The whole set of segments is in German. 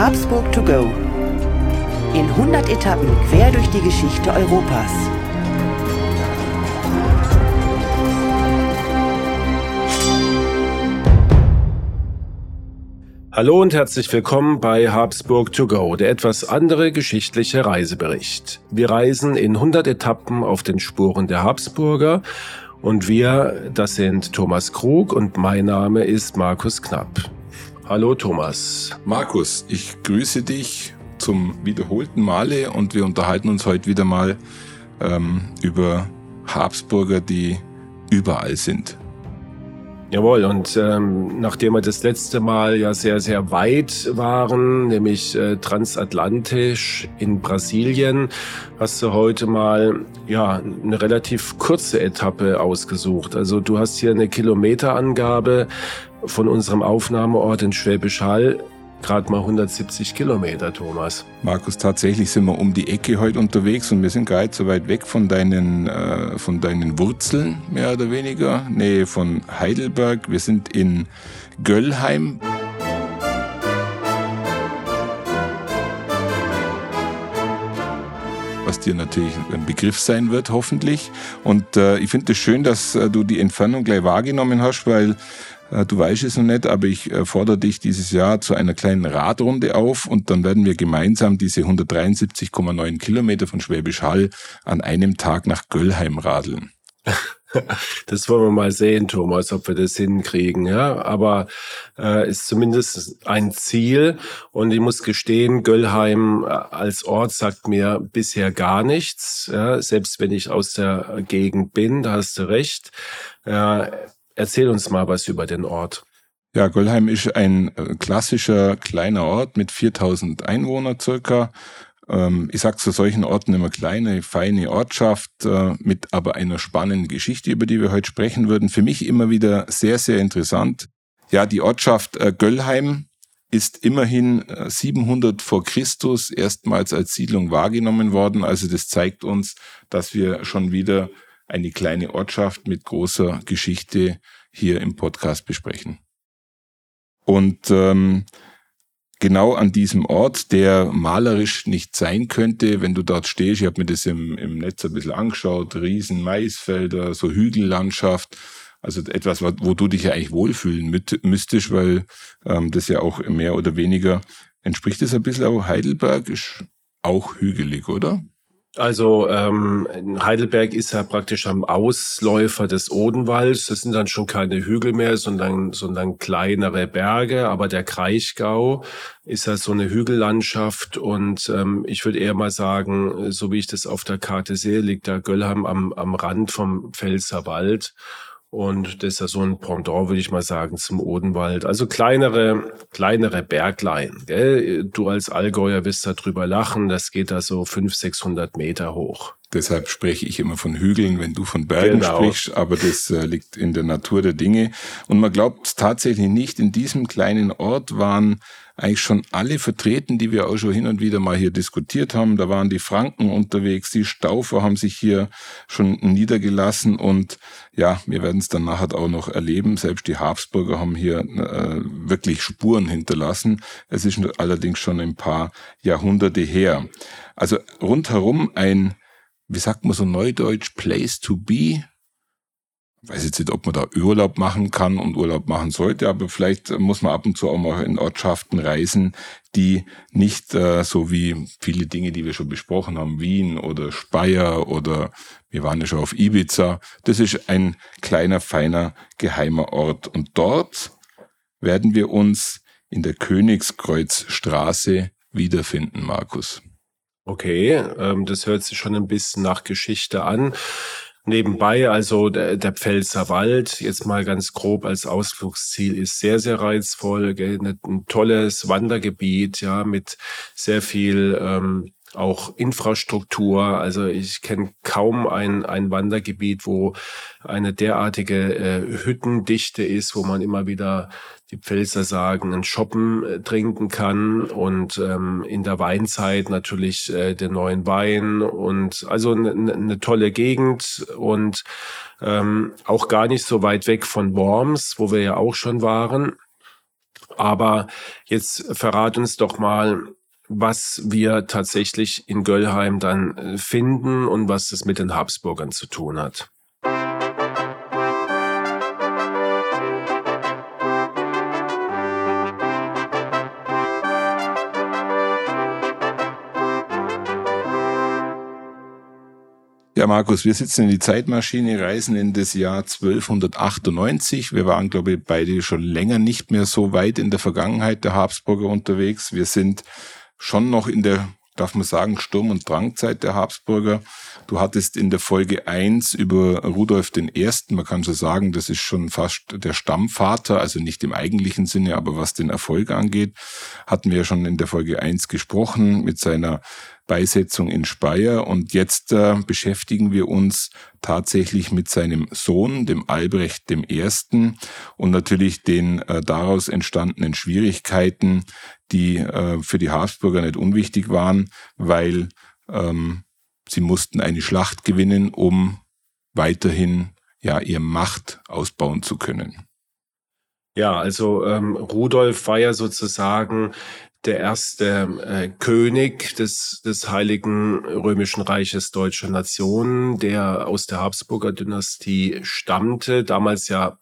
Habsburg to go. In 100 Etappen quer durch die Geschichte Europas. Hallo und herzlich willkommen bei Habsburg to go, der etwas andere geschichtliche Reisebericht. Wir reisen in 100 Etappen auf den Spuren der Habsburger und wir, das sind Thomas Krug und mein Name ist Markus Knapp. Hallo Thomas. Markus, ich grüße dich zum wiederholten Male und wir unterhalten uns heute wieder mal ähm, über Habsburger, die überall sind. Jawohl, und ähm, nachdem wir das letzte Mal ja sehr, sehr weit waren, nämlich äh, transatlantisch in Brasilien, hast du heute mal ja eine relativ kurze Etappe ausgesucht. Also du hast hier eine Kilometerangabe von unserem Aufnahmeort in Schwäbisch Hall gerade mal 170 Kilometer, Thomas. Markus, tatsächlich sind wir um die Ecke heute unterwegs und wir sind gar nicht so weit weg von deinen, äh, von deinen Wurzeln, mehr oder weniger. Nee, von Heidelberg. Wir sind in Göllheim. was dir natürlich ein Begriff sein wird, hoffentlich. Und äh, ich finde es das schön, dass äh, du die Entfernung gleich wahrgenommen hast, weil du weißt es noch nicht, aber ich äh, fordere dich dieses Jahr zu einer kleinen Radrunde auf und dann werden wir gemeinsam diese 173,9 Kilometer von Schwäbisch Hall an einem Tag nach Göllheim radeln. Das wollen wir mal sehen, Thomas, ob wir das hinkriegen. Ja, aber äh, ist zumindest ein Ziel. Und ich muss gestehen, Göllheim äh, als Ort sagt mir bisher gar nichts. Ja, selbst wenn ich aus der Gegend bin, da hast du recht. Äh, Erzähl uns mal was über den Ort. Ja, Göllheim ist ein äh, klassischer kleiner Ort mit 4000 Einwohnern circa. Ähm, ich sage zu solchen Orten immer kleine, feine Ortschaft äh, mit aber einer spannenden Geschichte, über die wir heute sprechen würden. Für mich immer wieder sehr, sehr interessant. Ja, die Ortschaft äh, Göllheim ist immerhin 700 vor Christus erstmals als Siedlung wahrgenommen worden. Also das zeigt uns, dass wir schon wieder eine kleine Ortschaft mit großer Geschichte hier im Podcast besprechen. Und ähm, genau an diesem Ort, der malerisch nicht sein könnte, wenn du dort stehst, ich habe mir das im, im Netz ein bisschen angeschaut, riesen Maisfelder, so Hügellandschaft, also etwas, wo du dich ja eigentlich wohlfühlen müsstest, weil ähm, das ja auch mehr oder weniger entspricht es ein bisschen auch Heidelberg, ist auch hügelig, oder? Also ähm, Heidelberg ist ja praktisch am Ausläufer des Odenwalds. Das sind dann schon keine Hügel mehr, sondern, sondern kleinere Berge. Aber der Kraichgau ist ja so eine Hügellandschaft. Und ähm, ich würde eher mal sagen, so wie ich das auf der Karte sehe, liegt da Göllheim am, am Rand vom Pfälzerwald. Und das ist ja so ein Pendant, würde ich mal sagen, zum Odenwald. Also kleinere, kleinere Berglein. Gell? Du als Allgäuer wirst da drüber lachen. Das geht da so 500, 600 Meter hoch. Deshalb spreche ich immer von Hügeln, wenn du von Bergen genau. sprichst, aber das äh, liegt in der Natur der Dinge. Und man glaubt tatsächlich nicht, in diesem kleinen Ort waren eigentlich schon alle vertreten, die wir auch schon hin und wieder mal hier diskutiert haben. Da waren die Franken unterwegs, die Staufer haben sich hier schon niedergelassen und ja, wir werden es dann nachher auch noch erleben. Selbst die Habsburger haben hier äh, wirklich Spuren hinterlassen. Es ist allerdings schon ein paar Jahrhunderte her. Also rundherum ein, wie sagt man so neudeutsch, Place to be, weiß jetzt nicht, ob man da Urlaub machen kann und Urlaub machen sollte, aber vielleicht muss man ab und zu auch mal in Ortschaften reisen, die nicht äh, so wie viele Dinge, die wir schon besprochen haben, Wien oder Speyer oder wir waren ja schon auf Ibiza. Das ist ein kleiner, feiner, geheimer Ort. Und dort werden wir uns in der Königskreuzstraße wiederfinden, Markus. Okay, ähm, das hört sich schon ein bisschen nach Geschichte an. Nebenbei, also der, der Pfälzer Wald, jetzt mal ganz grob als Ausflugsziel, ist sehr, sehr reizvoll. Gell? Ein tolles Wandergebiet, ja, mit sehr viel ähm, auch Infrastruktur. Also ich kenne kaum ein, ein Wandergebiet, wo eine derartige äh, Hüttendichte ist, wo man immer wieder die Pfälzer sagen, einen Shoppen äh, trinken kann und ähm, in der Weinzeit natürlich äh, den neuen Wein und also eine ne tolle Gegend und ähm, auch gar nicht so weit weg von Worms, wo wir ja auch schon waren. Aber jetzt verrat uns doch mal, was wir tatsächlich in Göllheim dann äh, finden und was es mit den Habsburgern zu tun hat. Ja, Markus, wir sitzen in die Zeitmaschine, reisen in das Jahr 1298. Wir waren, glaube ich, beide schon länger nicht mehr so weit in der Vergangenheit der Habsburger unterwegs. Wir sind schon noch in der, darf man sagen, Sturm- und Drangzeit der Habsburger. Du hattest in der Folge eins über Rudolf I., man kann so sagen, das ist schon fast der Stammvater, also nicht im eigentlichen Sinne, aber was den Erfolg angeht, hatten wir ja schon in der Folge eins gesprochen mit seiner Beisetzung in Speyer und jetzt äh, beschäftigen wir uns tatsächlich mit seinem Sohn, dem Albrecht I. und natürlich den äh, daraus entstandenen Schwierigkeiten, die äh, für die Habsburger nicht unwichtig waren, weil ähm, sie mussten eine Schlacht gewinnen, um weiterhin ja ihre Macht ausbauen zu können. Ja, also ähm, Rudolf war ja sozusagen der erste äh, König des, des Heiligen Römischen Reiches Deutscher Nation, der aus der Habsburger Dynastie stammte, damals ja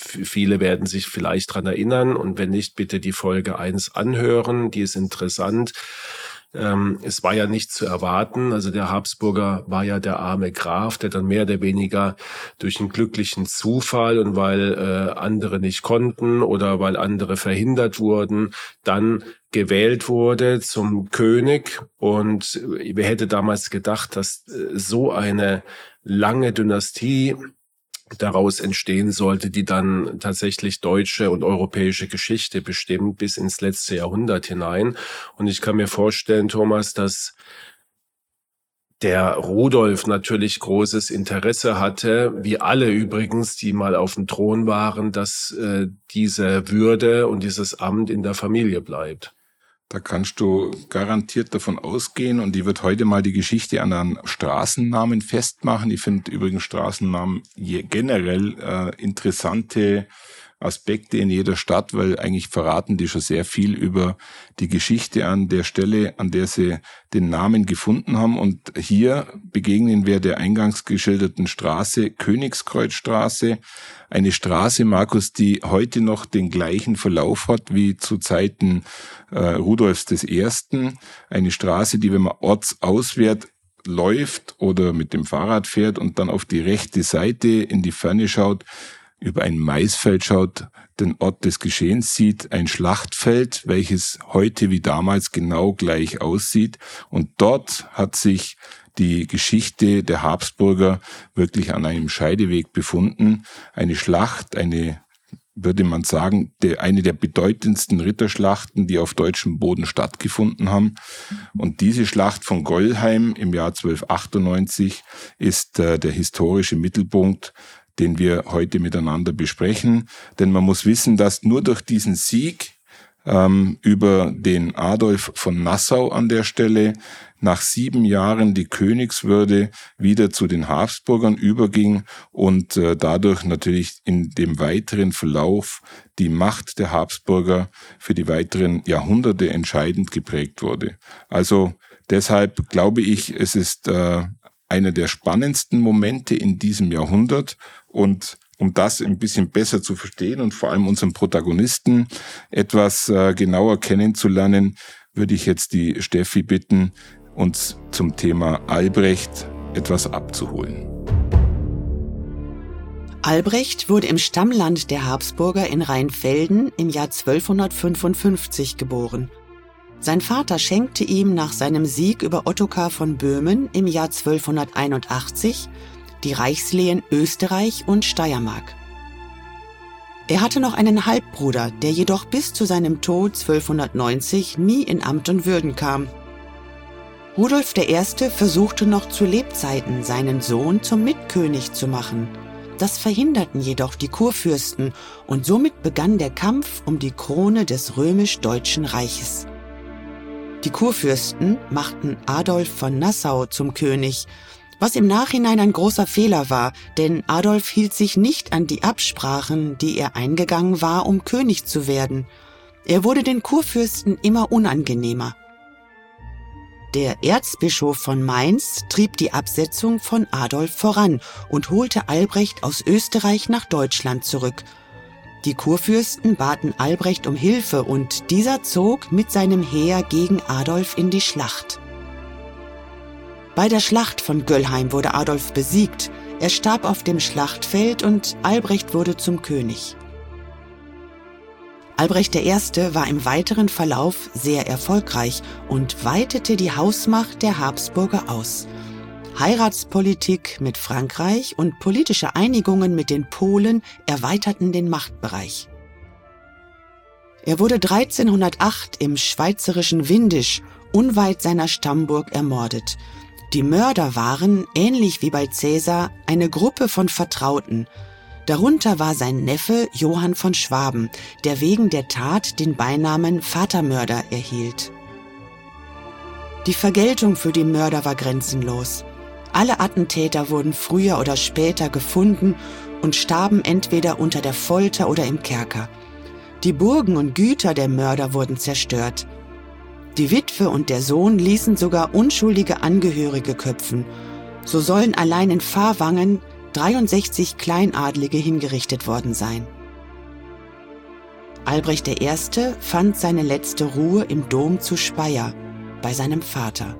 Viele werden sich vielleicht dran erinnern. Und wenn nicht, bitte die Folge eins anhören, die ist interessant. Ähm, es war ja nicht zu erwarten. Also der Habsburger war ja der arme Graf, der dann mehr oder weniger durch einen glücklichen Zufall und weil äh, andere nicht konnten oder weil andere verhindert wurden, dann gewählt wurde zum König. Und wer hätte damals gedacht, dass äh, so eine lange Dynastie daraus entstehen sollte, die dann tatsächlich deutsche und europäische Geschichte bestimmt bis ins letzte Jahrhundert hinein. Und ich kann mir vorstellen, Thomas, dass der Rudolf natürlich großes Interesse hatte, wie alle übrigens, die mal auf dem Thron waren, dass äh, diese Würde und dieses Amt in der Familie bleibt. Da kannst du garantiert davon ausgehen und die wird heute mal die Geschichte an einem Straßennamen festmachen. Ich finde übrigens Straßennamen generell äh, interessante Aspekte in jeder Stadt, weil eigentlich verraten die schon sehr viel über die Geschichte an der Stelle, an der sie den Namen gefunden haben. Und hier begegnen wir der eingangs geschilderten Straße, Königskreuzstraße, eine Straße, Markus, die heute noch den gleichen Verlauf hat wie zu Zeiten äh, Rudolfs I. Eine Straße, die, wenn man ortsauswärts läuft oder mit dem Fahrrad fährt und dann auf die rechte Seite in die Ferne schaut, über ein Maisfeld schaut, den Ort des Geschehens sieht, ein Schlachtfeld, welches heute wie damals genau gleich aussieht. Und dort hat sich die Geschichte der Habsburger wirklich an einem Scheideweg befunden. Eine Schlacht, eine würde man sagen, eine der bedeutendsten Ritterschlachten, die auf deutschem Boden stattgefunden haben. Und diese Schlacht von Gollheim im Jahr 1298 ist äh, der historische Mittelpunkt den wir heute miteinander besprechen. Denn man muss wissen, dass nur durch diesen Sieg ähm, über den Adolf von Nassau an der Stelle nach sieben Jahren die Königswürde wieder zu den Habsburgern überging und äh, dadurch natürlich in dem weiteren Verlauf die Macht der Habsburger für die weiteren Jahrhunderte entscheidend geprägt wurde. Also deshalb glaube ich, es ist äh, einer der spannendsten Momente in diesem Jahrhundert und um das ein bisschen besser zu verstehen und vor allem unseren Protagonisten etwas äh, genauer kennenzulernen, würde ich jetzt die Steffi bitten, uns zum Thema Albrecht etwas abzuholen. Albrecht wurde im Stammland der Habsburger in Rheinfelden im Jahr 1255 geboren. Sein Vater schenkte ihm nach seinem Sieg über Ottokar von Böhmen im Jahr 1281 die Reichslehen Österreich und Steiermark. Er hatte noch einen Halbbruder, der jedoch bis zu seinem Tod 1290 nie in Amt und Würden kam. Rudolf I. versuchte noch zu Lebzeiten, seinen Sohn zum Mitkönig zu machen. Das verhinderten jedoch die Kurfürsten und somit begann der Kampf um die Krone des römisch-deutschen Reiches. Die Kurfürsten machten Adolf von Nassau zum König, Was im Nachhinein ein großer Fehler war, denn Adolf hielt sich nicht an die Absprachen, die er eingegangen war, um König zu werden. Er wurde den Kurfürsten immer unangenehmer. Der Erzbischof von Mainz trieb die Absetzung von Adolf voran und holte Albrecht aus Österreich nach Deutschland zurück. Die Kurfürsten baten Albrecht um Hilfe und dieser zog mit seinem Heer gegen Adolf in die Schlacht. Bei der Schlacht von Göllheim wurde Adolf besiegt, er starb auf dem Schlachtfeld und Albrecht wurde zum König. Albrecht I. war im weiteren Verlauf sehr erfolgreich und weitete die Hausmacht der Habsburger aus. Heiratspolitik mit Frankreich und politische Einigungen mit den Polen erweiterten den Machtbereich. Er wurde 1308 im schweizerischen Windisch unweit seiner Stammburg ermordet. Die Mörder waren, ähnlich wie bei Caesar, eine Gruppe von Vertrauten. Darunter war sein Neffe Johann von Schwaben, der wegen der Tat den Beinamen Vatermörder erhielt. Die Vergeltung für die Mörder war grenzenlos. Alle Attentäter wurden früher oder später gefunden und starben entweder unter der Folter oder im Kerker. Die Burgen und Güter der Mörder wurden zerstört. Die Witwe und der Sohn ließen sogar unschuldige Angehörige köpfen. So sollen allein in Fahrwangen 63 Kleinadlige hingerichtet worden sein. Albrecht I. fand seine letzte Ruhe im Dom zu Speyer bei seinem Vater.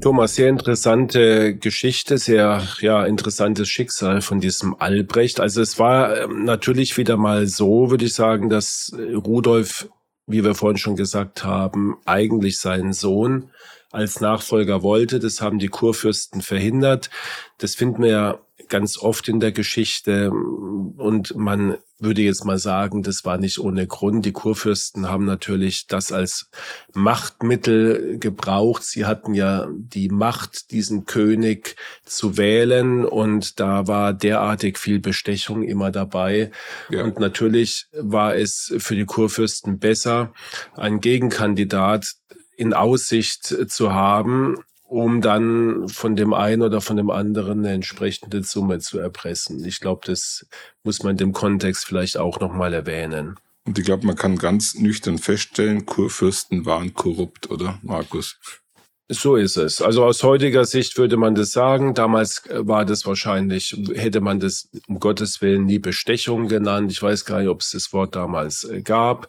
Thomas, sehr interessante Geschichte, sehr ja interessantes Schicksal von diesem Albrecht. Also es war ähm, natürlich wieder mal so, würde ich sagen, dass Rudolf wie wir vorhin schon gesagt haben, eigentlich seinen Sohn als Nachfolger wollte. Das haben die Kurfürsten verhindert. Das finden wir ja ganz oft in der Geschichte. Und man würde jetzt mal sagen, das war nicht ohne Grund. Die Kurfürsten haben natürlich das als Machtmittel gebraucht. Sie hatten ja die Macht, diesen König zu wählen. Und da war derartig viel Bestechung immer dabei. Ja. Und natürlich war es für die Kurfürsten besser, einen Gegenkandidat in Aussicht zu haben, um dann von dem einen oder von dem anderen eine entsprechende Summe zu erpressen. Ich glaube, das muss man dem Kontext vielleicht auch nochmal erwähnen. Und ich glaube, man kann ganz nüchtern feststellen, Kurfürsten waren korrupt, oder, Markus? So ist es. Also aus heutiger Sicht würde man das sagen. Damals äh, war das wahrscheinlich, hätte man das um Gottes Willen nie Bestechung genannt. Ich weiß gar nicht, ob es das Wort damals äh, gab.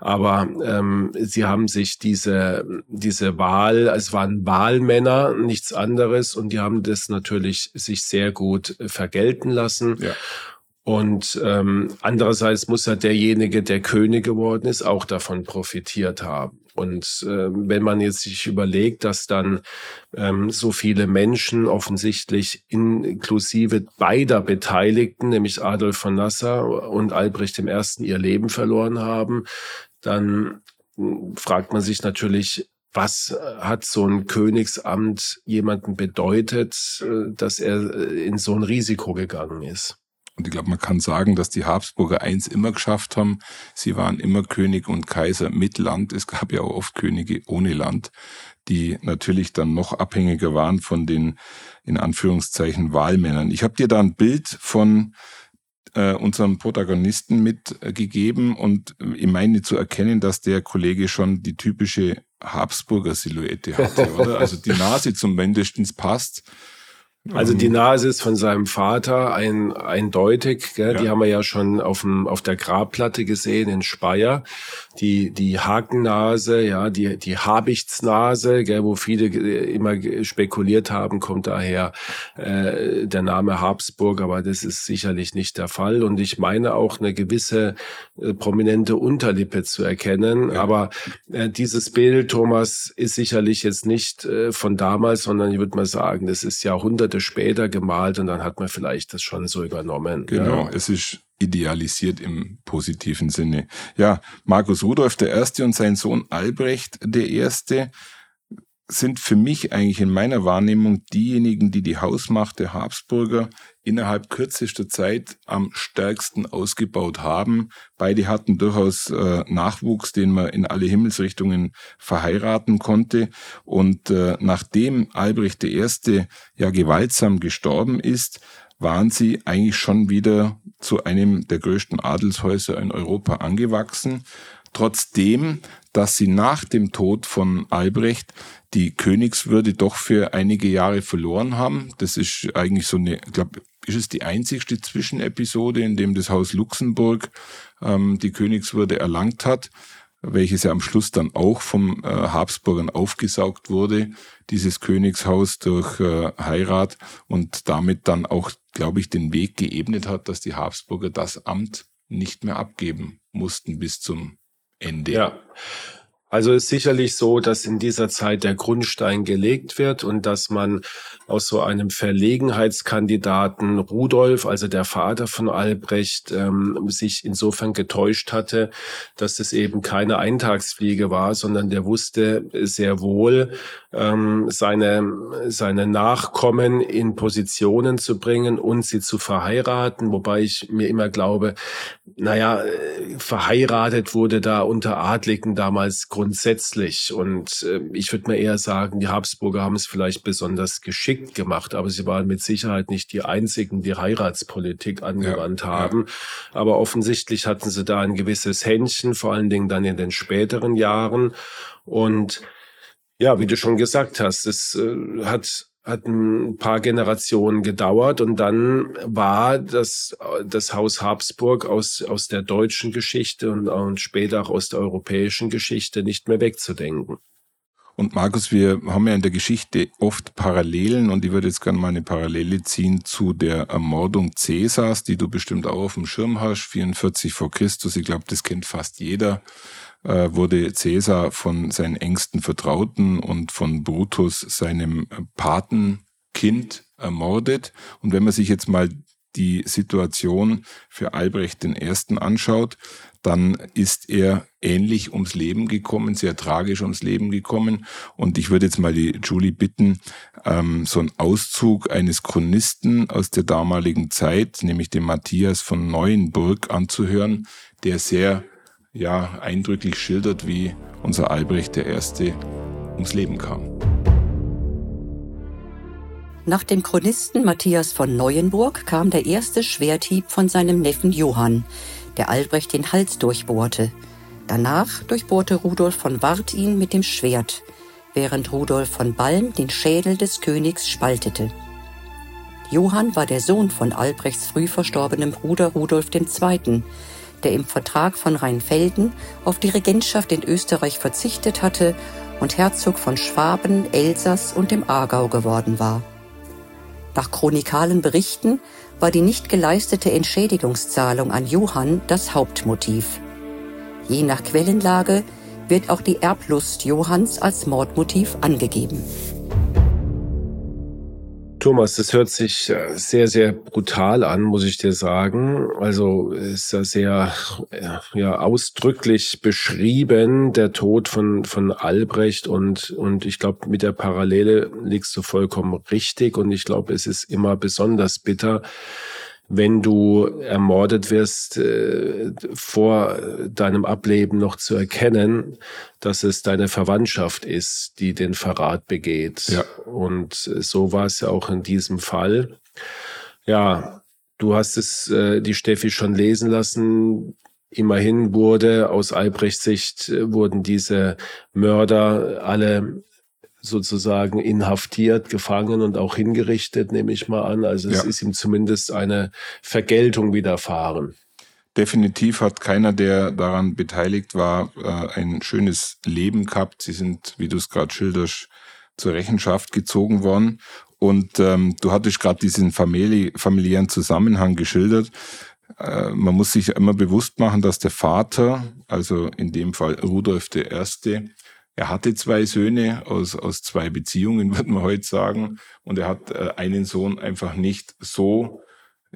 Aber ähm, sie haben sich diese, diese Wahl, es waren Wahlmänner, nichts anderes. Und die haben das natürlich sich sehr gut äh, vergelten lassen. Ja. Und ähm, andererseits muss ja derjenige, der König geworden ist, auch davon profitiert haben. Und äh, wenn man jetzt sich überlegt, dass dann ähm, so viele Menschen offensichtlich inklusive beider Beteiligten, nämlich Adolf von Nassau und Albrecht I. ihr Leben verloren haben, dann hm, fragt man sich natürlich, was hat so ein Königsamt jemanden bedeutet, äh, dass er äh, in so ein Risiko gegangen ist? Und ich glaube, man kann sagen, dass die Habsburger eins immer geschafft haben. Sie waren immer König und Kaiser mit Land. Es gab ja auch oft Könige ohne Land, die natürlich dann noch abhängiger waren von den, in Anführungszeichen, Wahlmännern. Ich habe dir da ein Bild von äh, unserem Protagonisten mitgegeben und ich meine zu erkennen, dass der Kollege schon die typische Habsburger Silhouette hatte, oder? Also die Nase zum mindestens passt. Also die Nase ist von seinem Vater ein, eindeutig. Gell? Ja. Die haben wir ja schon auf, dem, auf der Grabplatte gesehen in Speyer. Die, die Hakennase, ja, die, die Habichtsnase, gell, wo viele immer spekuliert haben, kommt daher äh, der Name Habsburg, aber das ist sicherlich nicht der Fall. Und ich meine auch eine gewisse äh, prominente Unterlippe zu erkennen. Ja. Aber äh, dieses Bild, Thomas, ist sicherlich jetzt nicht äh, von damals, sondern ich würde mal sagen, das ist Jahrhunderte Jahrhunderte später gemalt und dann hat man vielleicht das schon so übernommen. Genau, ja. es ist idealisiert im positiven Sinne. Ja, Markus Rudolf Erste und sein Sohn Albrecht Erste sind für mich eigentlich in meiner Wahrnehmung diejenigen, die die Hausmacht der Habsburger innerhalb kürzester Zeit am stärksten ausgebaut haben. Beide hatten durchaus äh, Nachwuchs, den man in alle Himmelsrichtungen verheiraten konnte. Und äh, nachdem Albrecht I. ja gewaltsam gestorben ist, waren sie eigentlich schon wieder zu einem der größten Adelshäuser in Europa angewachsen. Trotzdem, dass sie nach dem Tod von Albrecht die Königswürde doch für einige Jahre verloren haben. Das ist eigentlich so eine, ich glaube, ist es die einzigste Zwischenepisode, in dem das Haus Luxemburg ähm, die Königswürde erlangt hat, welches ja am Schluss dann auch vom äh, Habsburgern aufgesaugt wurde, dieses Königshaus durch äh, Heirat und damit dann auch, glaube ich, den Weg geebnet hat, dass die Habsburger das Amt nicht mehr abgeben mussten bis zum Ende. Ja. Also ist sicherlich so, dass in dieser Zeit der Grundstein gelegt wird und dass man aus so einem Verlegenheitskandidaten Rudolf, also der Vater von Albrecht, ähm, sich insofern getäuscht hatte, dass es eben keine Eintagsfliege war, sondern der wusste sehr wohl, ähm, seine, seine Nachkommen in Positionen zu bringen und sie zu verheiraten, wobei ich mir immer glaube, naja, äh, verheiratet wurde da unter Adligen damals grundsätzlich. Und äh, ich würde mir eher sagen, die Habsburger haben es vielleicht besonders geschickt gemacht, aber sie waren mit Sicherheit nicht die einzigen, die Heiratspolitik angewandt ja, haben. Ja. Aber offensichtlich hatten sie da ein gewisses Händchen, vor allen Dingen dann in den späteren Jahren. Und ja, wie du schon gesagt hast, es äh, hat hat ein paar Generationen gedauert und dann war das, das Haus Habsburg aus, aus der deutschen Geschichte und, und später auch aus der europäischen Geschichte nicht mehr wegzudenken. Und Markus, wir haben ja in der Geschichte oft Parallelen und ich würde jetzt gerne mal eine Parallele ziehen zu der Ermordung Cäsars, die du bestimmt auch auf dem Schirm hast, 44 vor Christus. Ich glaube, das kennt fast jeder äh, wurde Caesar von seinen engsten Vertrauten und von Brutus, seinem Patenkind, ermordet. Und wenn man sich jetzt mal die Situation für Albrecht I. anschaut, dann ist er ähnlich ums Leben gekommen, sehr tragisch ums Leben gekommen. Und ich würde jetzt mal die Julie bitten, ähm, so einen Auszug eines Chronisten aus der damaligen Zeit, nämlich den Matthias von Neuenburg, anzuhören, der sehr ja eindrücklich schildert, wie unser Albrecht I. ums Leben kam. Nach dem Chronisten Matthias von Neuenburg kam der erste Schwerthieb von seinem Neffen Johann, der Albrecht den Hals durchbohrte. Danach durchbohrte Rudolf von Wart ihn mit dem Schwert, während Rudolf von Balm den Schädel des Königs spaltete. Johann war der Sohn von Albrechts früh verstorbenem Bruder Rudolf II., der im Vertrag von Rheinfelden auf die Regentschaft in Österreich verzichtet hatte und Herzog von Schwaben, Elsass und dem Aargau geworden war. Nach chronikalen Berichten war die nicht geleistete Entschädigungszahlung an Johann das Hauptmotiv. Je nach Quellenlage wird auch die Erblust Johanns als Mordmotiv angegeben. Thomas, das hört sich äh, sehr, sehr brutal an, muss ich dir sagen. Also ist ja sehr ja, ausdrücklich beschrieben, der Tod von, von Albrecht. Und, und ich glaube, mit der Parallele liegst du vollkommen richtig. Und ich glaube, es ist immer besonders bitter, wenn du ermordet wirst, äh, vor deinem Ableben noch zu erkennen, dass es deine Verwandtschaft ist, die den Verrat begeht. Ja. Und so war es ja auch in diesem Fall. Ja, du hast es äh, die Steffi schon lesen lassen. Immerhin wurde aus Albrechts Sicht äh, wurden diese Mörder alle sozusagen inhaftiert, gefangen und auch hingerichtet, nehme ich mal an. Also es ja. ist ihm zumindest eine Vergeltung widerfahren. Definitiv hat keiner, der daran beteiligt war, äh, ein schönes Leben gehabt. Sie sind, wie du es gerade schilderst, zur Rechenschaft gezogen worden. Und ähm, du hattest gerade diesen famili familiären Zusammenhang geschildert. Äh, man muss sich immer bewusst machen, dass der Vater, also in dem Fall Rudolf I., er hatte zwei Söhne aus, aus zwei Beziehungen, würde man heute sagen. Und er hat äh, einen Sohn einfach nicht so,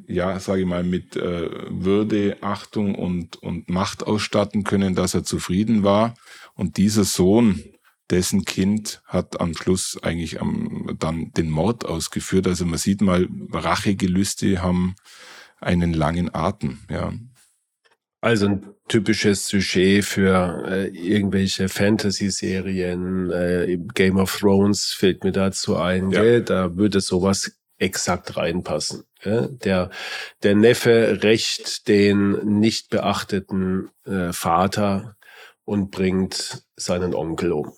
ja, sage ich mal, mit äh, Würde, Achtung und, und Macht ausstatten können, dass er zufrieden war. Und dieser Sohn, dessen Kind hat am Schluss eigentlich am, dann den Mord ausgeführt. Also man sieht mal, Rachegelüste haben einen langen Atem, ja. Also ein typisches Sujet für äh, irgendwelche Fantasy-Serien, äh, Game of Thrones fällt mir dazu ein, ja. gell? da würde sowas exakt reinpassen. Gell? Der, der Neffe rächt den nicht beachteten äh, Vater und bringt seinen Onkel um.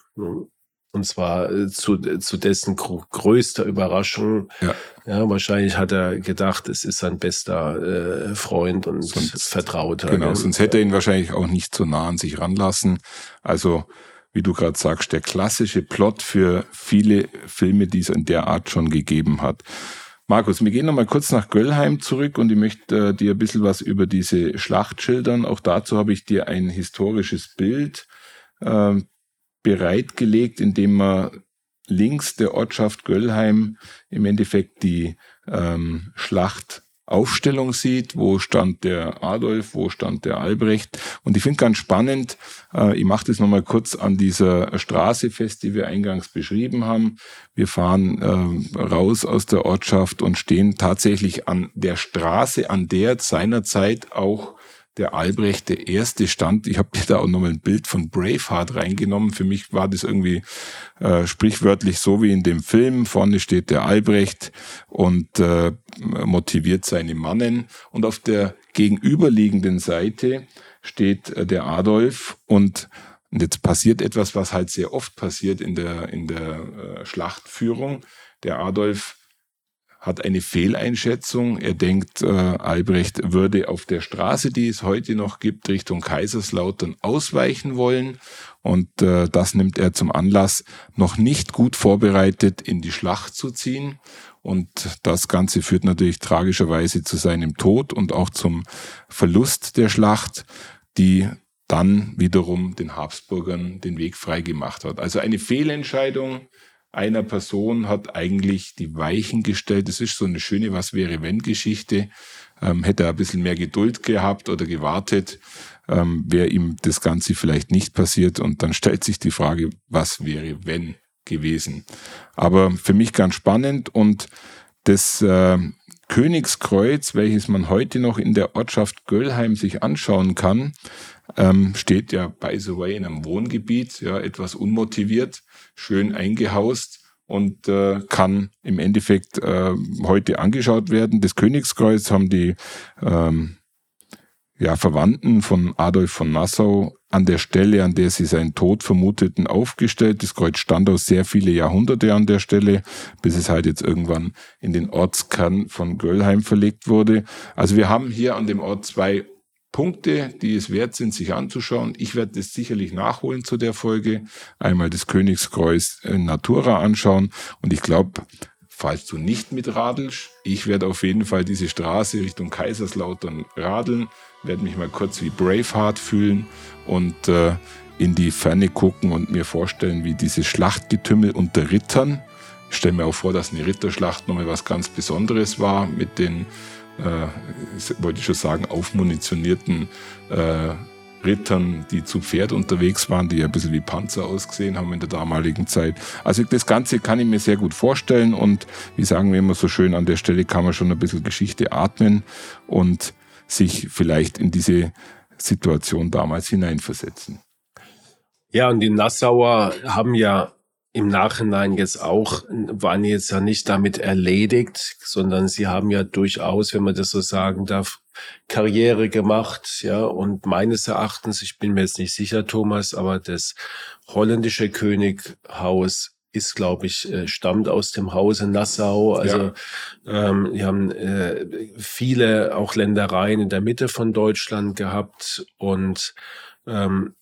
Und zwar äh, zu, zu dessen größter Überraschung. Ja. ja. wahrscheinlich hat er gedacht, es ist sein bester äh, Freund und sonst, Vertrauter. Genau, sonst hätte er ihn wahrscheinlich auch nicht so nah an sich ranlassen. Also, wie du gerade sagst, der klassische Plot für viele Filme, die es in der Art schon gegeben hat. Markus, wir gehen nochmal kurz nach Göllheim zurück und ich möchte äh, dir ein bisschen was über diese Schlacht schildern. Auch dazu habe ich dir ein historisches Bild äh, bereitgelegt, indem man links der Ortschaft Göllheim im Endeffekt die ähm, Schlacht sieht, wo stand der Adolf, wo stand der Albrecht. Und ich finde ganz spannend, äh, ich mache das nochmal kurz an dieser Straße fest, die wir eingangs beschrieben haben. Wir fahren äh, raus aus der Ortschaft und stehen tatsächlich an der Straße, an der seinerzeit auch der Albrecht der erste stand. Ich habe da auch nochmal ein Bild von Braveheart reingenommen. Für mich war das irgendwie äh, sprichwörtlich so wie in dem Film. Vorne steht der Albrecht und äh, motiviert seine Mannen. Und auf der gegenüberliegenden Seite steht äh, der Adolf und und jetzt passiert etwas, was halt sehr oft passiert in der, in der äh, Schlachtführung. Der Adolf hat eine Fehleinschätzung. Er denkt, äh, Albrecht würde auf der Straße, die es heute noch gibt, Richtung Kaiserslautern ausweichen wollen. Und äh, das nimmt er zum Anlass, noch nicht gut vorbereitet in die Schlacht zu ziehen. Und das Ganze führt natürlich tragischerweise zu seinem Tod und auch zum Verlust der Schlacht, die dann wiederum den Habsburgern den Weg freigemacht hat. Also eine Fehlentscheidung, einer Person hat eigentlich die Weichen gestellt. Das ist so eine schöne Was wäre wenn Geschichte. Ähm, hätte er ein bisschen mehr Geduld gehabt oder gewartet, ähm, wäre ihm das Ganze vielleicht nicht passiert. Und dann stellt sich die Frage, was wäre wenn gewesen. Aber für mich ganz spannend und das äh, Königskreuz, welches man heute noch in der Ortschaft Göllheim sich anschauen kann, ähm, steht ja by the way in einem Wohngebiet, ja, etwas unmotiviert, schön eingehaust und äh, kann im Endeffekt äh, heute angeschaut werden. Das Königskreuz haben die ähm, ja, Verwandten von Adolf von Nassau an der Stelle, an der sie seinen Tod vermuteten, aufgestellt. Das Kreuz stand aus sehr viele Jahrhunderte an der Stelle, bis es halt jetzt irgendwann in den Ortskern von Göllheim verlegt wurde. Also wir haben hier an dem Ort zwei Punkte, die es wert sind, sich anzuschauen. Ich werde das sicherlich nachholen zu der Folge. Einmal das Königskreuz in Natura anschauen. Und ich glaube, falls du nicht mit radelst, ich werde auf jeden Fall diese Straße Richtung Kaiserslautern radeln, werde mich mal kurz wie Braveheart fühlen und äh, in die Ferne gucken und mir vorstellen, wie dieses Schlachtgetümmel unter Rittern. Ich stelle mir auch vor, dass eine Ritterschlacht nochmal was ganz Besonderes war mit den äh, wollte ich schon sagen, aufmunitionierten äh, Rittern, die zu Pferd unterwegs waren, die ja ein bisschen wie Panzer ausgesehen haben in der damaligen Zeit. Also das Ganze kann ich mir sehr gut vorstellen und wie sagen wir immer so schön, an der Stelle kann man schon ein bisschen Geschichte atmen und sich vielleicht in diese Situation damals hineinversetzen. Ja, und die Nassauer haben ja im Nachhinein jetzt auch, waren jetzt ja nicht damit erledigt, sondern sie haben ja durchaus, wenn man das so sagen darf, Karriere gemacht, ja, und meines Erachtens, ich bin mir jetzt nicht sicher, Thomas, aber das holländische Könighaus ist, glaube ich, äh, stammt aus dem Hause Nassau. Also ja. ähm, die haben äh, viele auch Ländereien in der Mitte von Deutschland gehabt und ähm,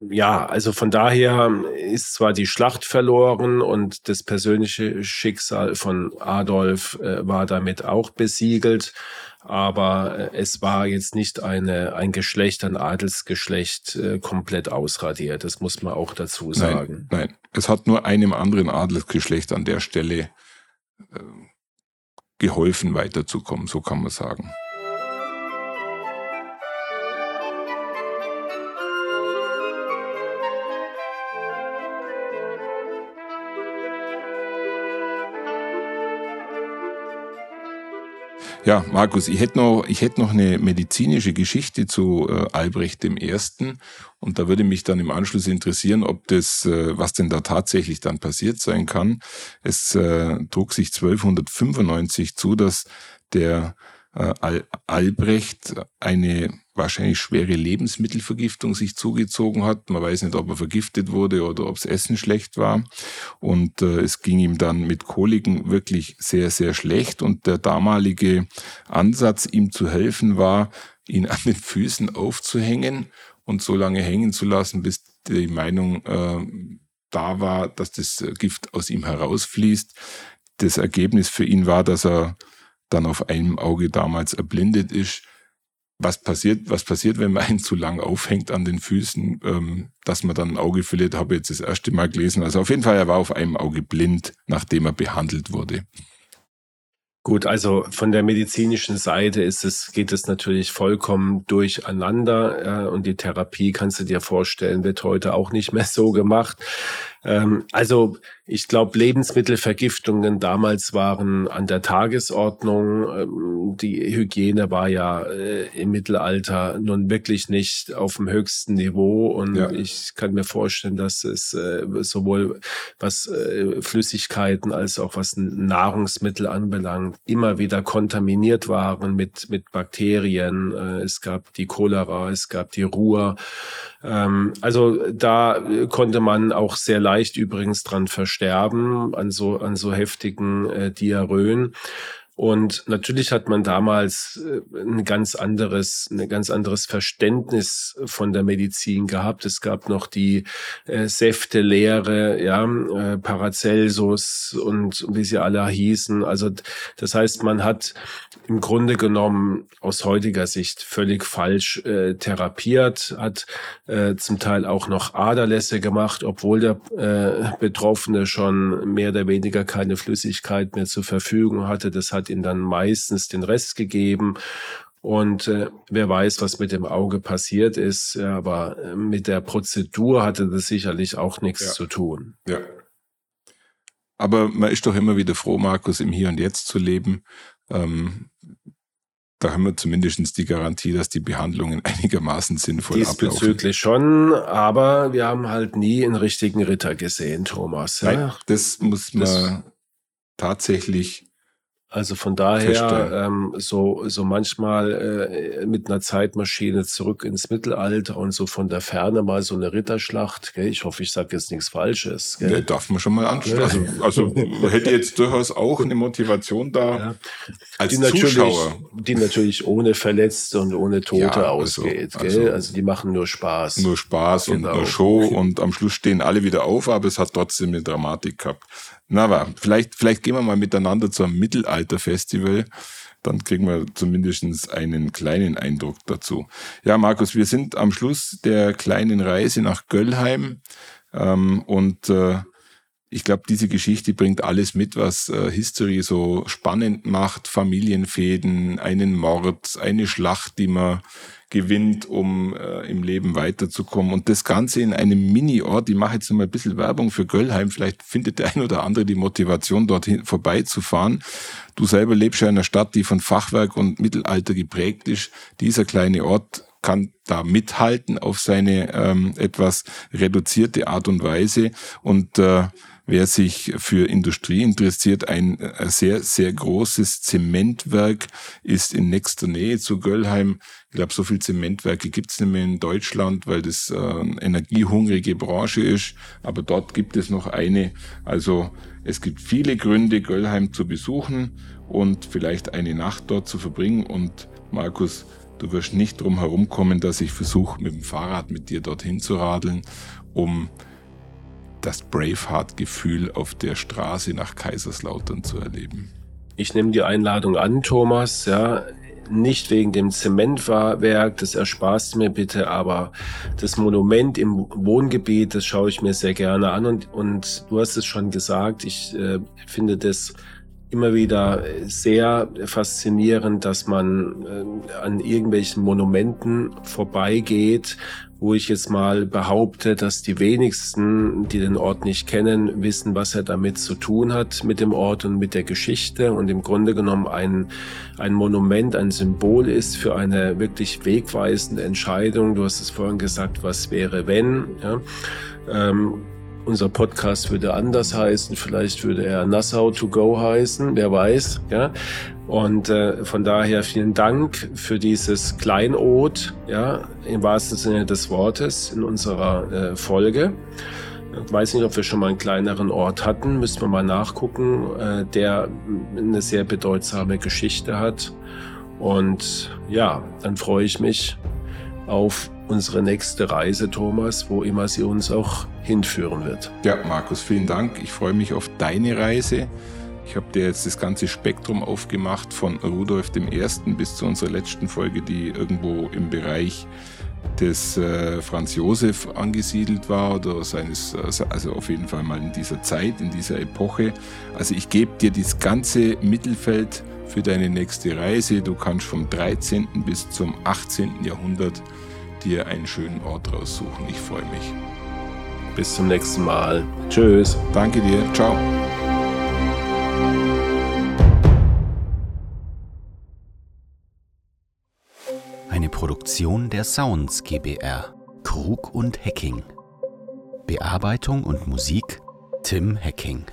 ja, also von daher ist zwar die Schlacht verloren und das persönliche Schicksal von Adolf äh, war damit auch besiegelt, aber äh, es war jetzt nicht eine, ein Geschlecht, ein Adelsgeschlecht äh, komplett ausradiert. Das muss man auch dazu sagen. Nein, nein. es hat nur einem anderen Adelsgeschlecht an der Stelle äh, geholfen, weiterzukommen, so kann man sagen. Ja, Markus, ich hätte noch, ich hätte noch eine medizinische Geschichte zu äh, Albrecht I. Und da würde mich dann im Anschluss interessieren, ob das, äh, was denn da tatsächlich dann passiert sein kann. Es äh, trug sich 1295 zu, dass der äh, Al Albrecht eine wahrscheinlich schwere Lebensmittelvergiftung sich zugezogen hat. Man weiß nicht, ob er vergiftet wurde oder ob das Essen schlecht war. Und äh, es ging ihm dann mit Koliken wirklich sehr, sehr schlecht. Und der damalige Ansatz, ihm zu helfen, war, ihn an den Füßen aufzuhängen und so lange hängen zu lassen, bis die Meinung äh, da war, dass das Gift aus ihm herausfließt. Das Ergebnis für ihn war, dass er dann auf einem Auge damals erblindet ist was passiert, was passiert, wenn man einen zu lang aufhängt an den Füßen, ähm, dass man dann ein Auge verliert, habe ich jetzt das erste Mal gelesen. Also auf jeden Fall, er war auf einem Auge blind, nachdem er behandelt wurde. Gut, also von der medizinischen Seite ist es, geht es natürlich vollkommen durcheinander äh, und die Therapie kannst du dir vorstellen, wird heute auch nicht mehr so gemacht. Ähm, also ich glaube, Lebensmittelvergiftungen damals waren an der Tagesordnung. Ähm, die Hygiene war ja äh, im Mittelalter nun wirklich nicht auf dem höchsten Niveau. Und ja. ich kann mir vorstellen, dass es äh, sowohl was äh, Flüssigkeiten als auch was Nahrungsmittel anbelangt, immer wieder kontaminiert waren mit, mit Bakterien. Äh, es gab die Cholera, es gab die Ruhr. Ähm, also da konnte man auch sehr leicht übrigens dran versterben, an so, an so heftigen äh, Diarrhoen. Und natürlich hat man damals äh, ein ganz anderes, ein ganz anderes Verständnis von der Medizin gehabt. Es gab noch die äh, Säftelehre, ja, äh, Paracelsus und wie sie alle hießen. Also das heißt, man hat im Grunde genommen aus heutiger Sicht völlig falsch äh, therapiert, hat äh, zum Teil auch noch Aderlässe gemacht, obwohl der äh, Betroffene schon mehr oder weniger keine Flüssigkeit mehr zur Verfügung hatte. Das hat ihnen dann meistens den Rest gegeben. Und äh, wer weiß, was mit dem Auge passiert ist. Ja, aber äh, mit der Prozedur hatte das sicherlich auch nichts ja. zu tun. Ja. Aber man ist doch immer wieder froh, Markus, im Hier und Jetzt zu leben. Ähm, da haben wir zumindest die Garantie, dass die Behandlungen einigermaßen sinnvoll Diesbezüglich ablaufen. schon, aber wir haben halt nie einen richtigen Ritter gesehen, Thomas. Ja? Nein, das muss man das tatsächlich also von daher ähm, so so manchmal äh, mit einer Zeitmaschine zurück ins Mittelalter und so von der Ferne mal so eine Ritterschlacht. Gell? Ich hoffe, ich sage jetzt nichts Falsches. Gell? Ja, darf man schon mal anschauen. Also, also hätte jetzt durchaus auch eine Motivation da ja. als die Zuschauer. die natürlich ohne Verletzte und ohne Tote ja, also, ausgeht. Also, gell? also die machen nur Spaß. Nur Spaß genau. und nur Show und am Schluss stehen alle wieder auf, aber es hat trotzdem eine Dramatik gehabt. Na, aber vielleicht, vielleicht gehen wir mal miteinander zum Mittelalterfestival. Dann kriegen wir zumindest einen kleinen Eindruck dazu. Ja, Markus, wir sind am Schluss der kleinen Reise nach Göllheim. Ähm, und äh, ich glaube, diese Geschichte bringt alles mit, was äh, History so spannend macht. Familienfäden, einen Mord, eine Schlacht, die man gewinnt, um äh, im Leben weiterzukommen. Und das Ganze in einem Mini-Ort. Ich mache jetzt noch mal ein bisschen Werbung für Göllheim. Vielleicht findet der ein oder andere die Motivation, dorthin vorbeizufahren. Du selber lebst ja in einer Stadt, die von Fachwerk und Mittelalter geprägt ist. Dieser kleine Ort kann da mithalten auf seine ähm, etwas reduzierte Art und Weise. Und äh, Wer sich für Industrie interessiert, ein äh, sehr, sehr großes Zementwerk ist in nächster Nähe zu Göllheim. Ich glaube, so viel Zementwerke gibt es nicht mehr in Deutschland, weil das eine energiehungrige Branche ist. Aber dort gibt es noch eine. Also es gibt viele Gründe, Göllheim zu besuchen und vielleicht eine Nacht dort zu verbringen. Und Markus, du wirst nicht drum herumkommen, dass ich versuche, mit dem Fahrrad mit dir dorthin zu radeln, um das Braveheart-Gefühl auf der Straße nach Kaiserslautern zu erleben. Ich nehme die Einladung an, Thomas. Ja, nicht wegen dem Zementwerk, das ersparst du mir bitte, aber das Monument im Wohngebiet, das schaue ich mir sehr gerne an und, und du hast es schon gesagt, ich äh, finde das immer wieder sehr faszinierend, dass man äh, an irgendwelchen Monumenten vorbeigeht, wo ich jetzt mal behaupte, dass die wenigsten, die den Ort nicht kennen, wissen, was er damit zu tun hat mit dem Ort und mit der Geschichte und im Grunde genommen ein, ein Monument, ein Symbol ist für eine wirklich wegweisende Entscheidung. Du hast es vorhin gesagt, was wäre wenn. Ja? Ähm, unser Podcast würde anders heißen, vielleicht würde er Nassau to go heißen, wer weiß. Ja? Und äh, von daher vielen Dank für dieses Kleinod, ja, im wahrsten Sinne des Wortes in unserer äh, Folge. Ich weiß nicht, ob wir schon mal einen kleineren Ort hatten, müssen wir mal nachgucken, äh, der eine sehr bedeutsame Geschichte hat. Und ja, dann freue ich mich auf unsere nächste Reise, Thomas, wo immer sie uns auch hinführen wird. Ja, Markus, vielen Dank. Ich freue mich auf deine Reise. Ich habe dir jetzt das ganze Spektrum aufgemacht von Rudolf I. bis zu unserer letzten Folge, die irgendwo im Bereich des äh, Franz Josef angesiedelt war oder seines, also auf jeden Fall mal in dieser Zeit, in dieser Epoche. Also ich gebe dir das ganze Mittelfeld für deine nächste Reise. Du kannst vom 13. bis zum 18. Jahrhundert dir einen schönen Ort raussuchen. Ich freue mich. Bis zum nächsten Mal. Tschüss. Danke dir. Ciao. Eine Produktion der Sounds GBR. Krug und Hacking. Bearbeitung und Musik Tim Hacking.